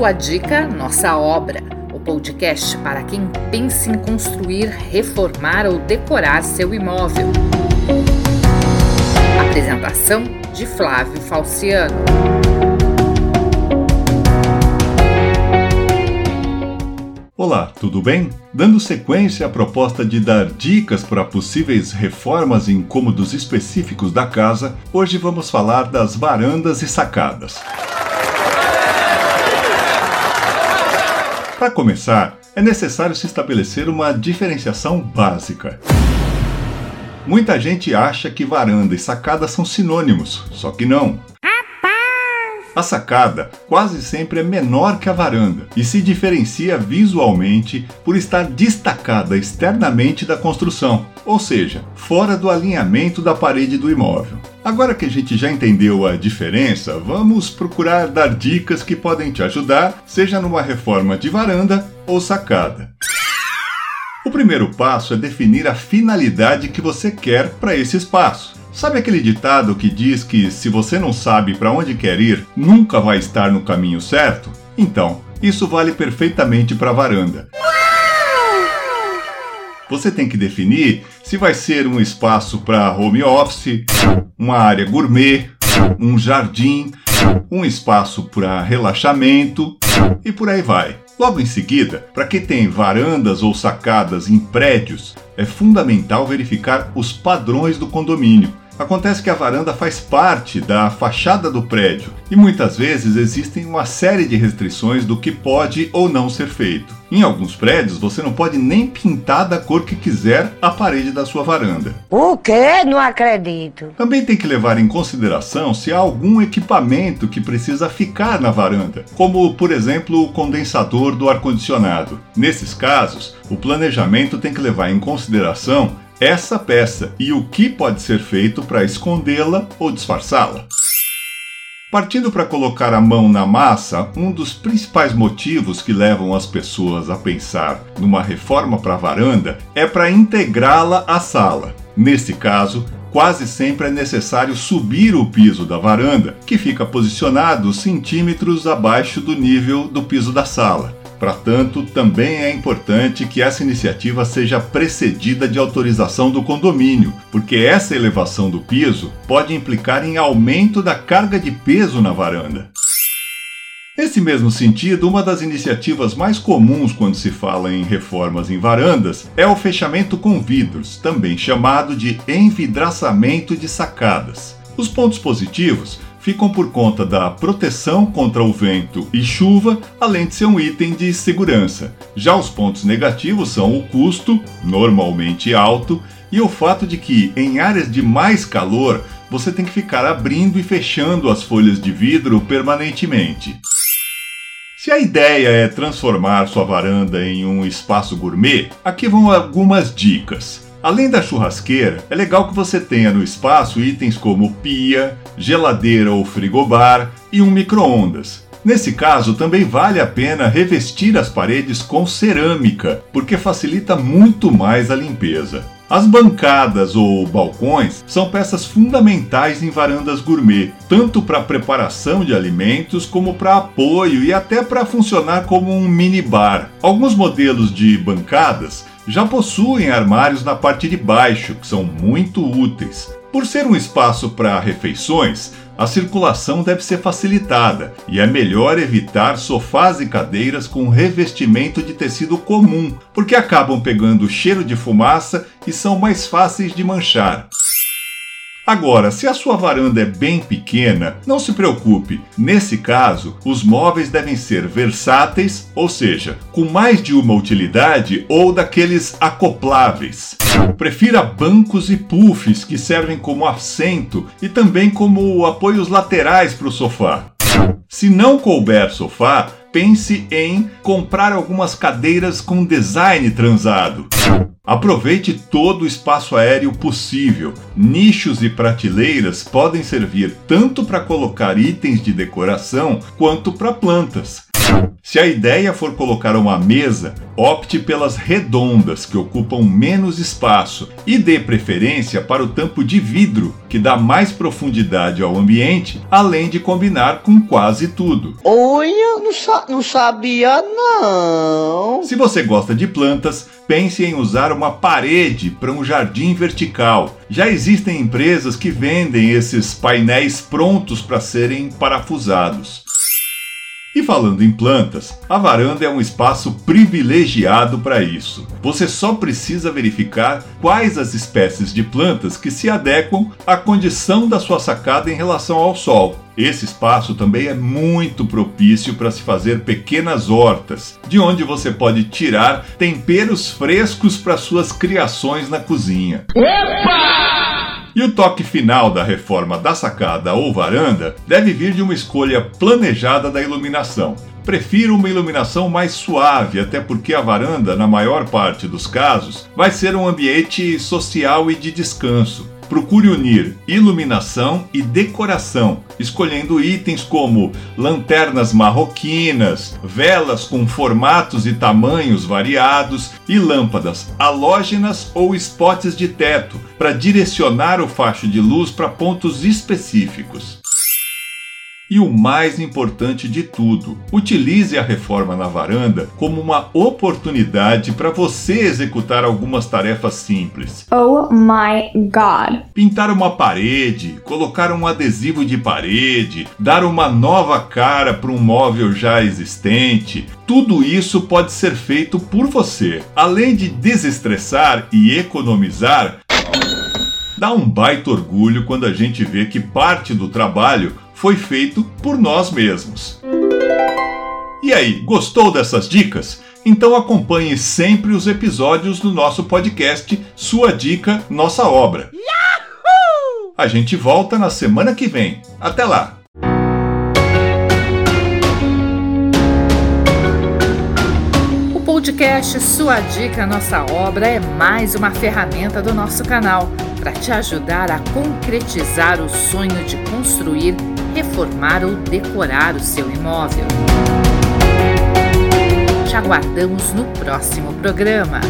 Sua dica, nossa obra. O podcast para quem pensa em construir, reformar ou decorar seu imóvel. Apresentação de Flávio Falciano. Olá, tudo bem? Dando sequência à proposta de dar dicas para possíveis reformas em cômodos específicos da casa, hoje vamos falar das varandas e sacadas. Para começar, é necessário se estabelecer uma diferenciação básica. Muita gente acha que varanda e sacada são sinônimos, só que não. A sacada quase sempre é menor que a varanda e se diferencia visualmente por estar destacada externamente da construção, ou seja, fora do alinhamento da parede do imóvel. Agora que a gente já entendeu a diferença, vamos procurar dar dicas que podem te ajudar, seja numa reforma de varanda ou sacada. O primeiro passo é definir a finalidade que você quer para esse espaço. Sabe aquele ditado que diz que se você não sabe para onde quer ir, nunca vai estar no caminho certo? Então, isso vale perfeitamente para a varanda. Você tem que definir se vai ser um espaço para home office, uma área gourmet, um jardim, um espaço para relaxamento e por aí vai. Logo em seguida, para quem tem varandas ou sacadas em prédios, é fundamental verificar os padrões do condomínio Acontece que a varanda faz parte da fachada do prédio e muitas vezes existem uma série de restrições do que pode ou não ser feito. Em alguns prédios, você não pode nem pintar da cor que quiser a parede da sua varanda. O quê? Não acredito. Também tem que levar em consideração se há algum equipamento que precisa ficar na varanda, como, por exemplo, o condensador do ar-condicionado. Nesses casos, o planejamento tem que levar em consideração essa peça e o que pode ser feito para escondê-la ou disfarçá-la. Partindo para colocar a mão na massa, um dos principais motivos que levam as pessoas a pensar numa reforma para a varanda é para integrá-la à sala. Nesse caso, quase sempre é necessário subir o piso da varanda, que fica posicionado centímetros abaixo do nível do piso da sala. Para tanto, também é importante que essa iniciativa seja precedida de autorização do condomínio, porque essa elevação do piso pode implicar em aumento da carga de peso na varanda. Nesse mesmo sentido, uma das iniciativas mais comuns quando se fala em reformas em varandas é o fechamento com vidros, também chamado de envidraçamento de sacadas. Os pontos positivos ficam por conta da proteção contra o vento e chuva, além de ser um item de segurança. Já os pontos negativos são o custo, normalmente alto, e o fato de que, em áreas de mais calor, você tem que ficar abrindo e fechando as folhas de vidro permanentemente. Se a ideia é transformar sua varanda em um espaço gourmet, aqui vão algumas dicas. Além da churrasqueira, é legal que você tenha no espaço itens como pia, geladeira ou frigobar e um micro-ondas. Nesse caso, também vale a pena revestir as paredes com cerâmica, porque facilita muito mais a limpeza. As bancadas ou balcões são peças fundamentais em varandas gourmet, tanto para preparação de alimentos como para apoio e até para funcionar como um mini bar. Alguns modelos de bancadas já possuem armários na parte de baixo, que são muito úteis. Por ser um espaço para refeições, a circulação deve ser facilitada e é melhor evitar sofás e cadeiras com revestimento de tecido comum, porque acabam pegando cheiro de fumaça e são mais fáceis de manchar. Agora, se a sua varanda é bem pequena, não se preocupe. Nesse caso, os móveis devem ser versáteis, ou seja, com mais de uma utilidade ou daqueles acopláveis. Prefira bancos e puffs que servem como assento e também como apoios laterais para o sofá. Se não couber sofá, pense em comprar algumas cadeiras com design transado. Aproveite todo o espaço aéreo possível. Nichos e prateleiras podem servir tanto para colocar itens de decoração quanto para plantas. Se a ideia for colocar uma mesa, opte pelas redondas, que ocupam menos espaço, e dê preferência para o tampo de vidro, que dá mais profundidade ao ambiente, além de combinar com quase tudo. Olha, não, sa não sabia não. Se você gosta de plantas, pense em usar uma parede para um jardim vertical. Já existem empresas que vendem esses painéis prontos para serem parafusados. E falando em plantas, a varanda é um espaço privilegiado para isso. Você só precisa verificar quais as espécies de plantas que se adequam à condição da sua sacada em relação ao sol. Esse espaço também é muito propício para se fazer pequenas hortas, de onde você pode tirar temperos frescos para suas criações na cozinha. Opa! E o toque final da reforma da sacada ou varanda deve vir de uma escolha planejada da iluminação. Prefiro uma iluminação mais suave, até porque a varanda, na maior parte dos casos, vai ser um ambiente social e de descanso. Procure unir iluminação e decoração, escolhendo itens como lanternas marroquinas, velas com formatos e tamanhos variados e lâmpadas halógenas ou spots de teto para direcionar o facho de luz para pontos específicos. E o mais importante de tudo, utilize a reforma na varanda como uma oportunidade para você executar algumas tarefas simples. Oh my god! Pintar uma parede, colocar um adesivo de parede, dar uma nova cara para um móvel já existente. Tudo isso pode ser feito por você. Além de desestressar e economizar, dá um baita orgulho quando a gente vê que parte do trabalho foi feito por nós mesmos. E aí, gostou dessas dicas? Então acompanhe sempre os episódios do nosso podcast Sua Dica, Nossa Obra. Yahoo! A gente volta na semana que vem. Até lá! O podcast Sua Dica, Nossa Obra é mais uma ferramenta do nosso canal para te ajudar a concretizar o sonho de construir reformar ou decorar o seu imóvel. Te aguardamos no próximo programa.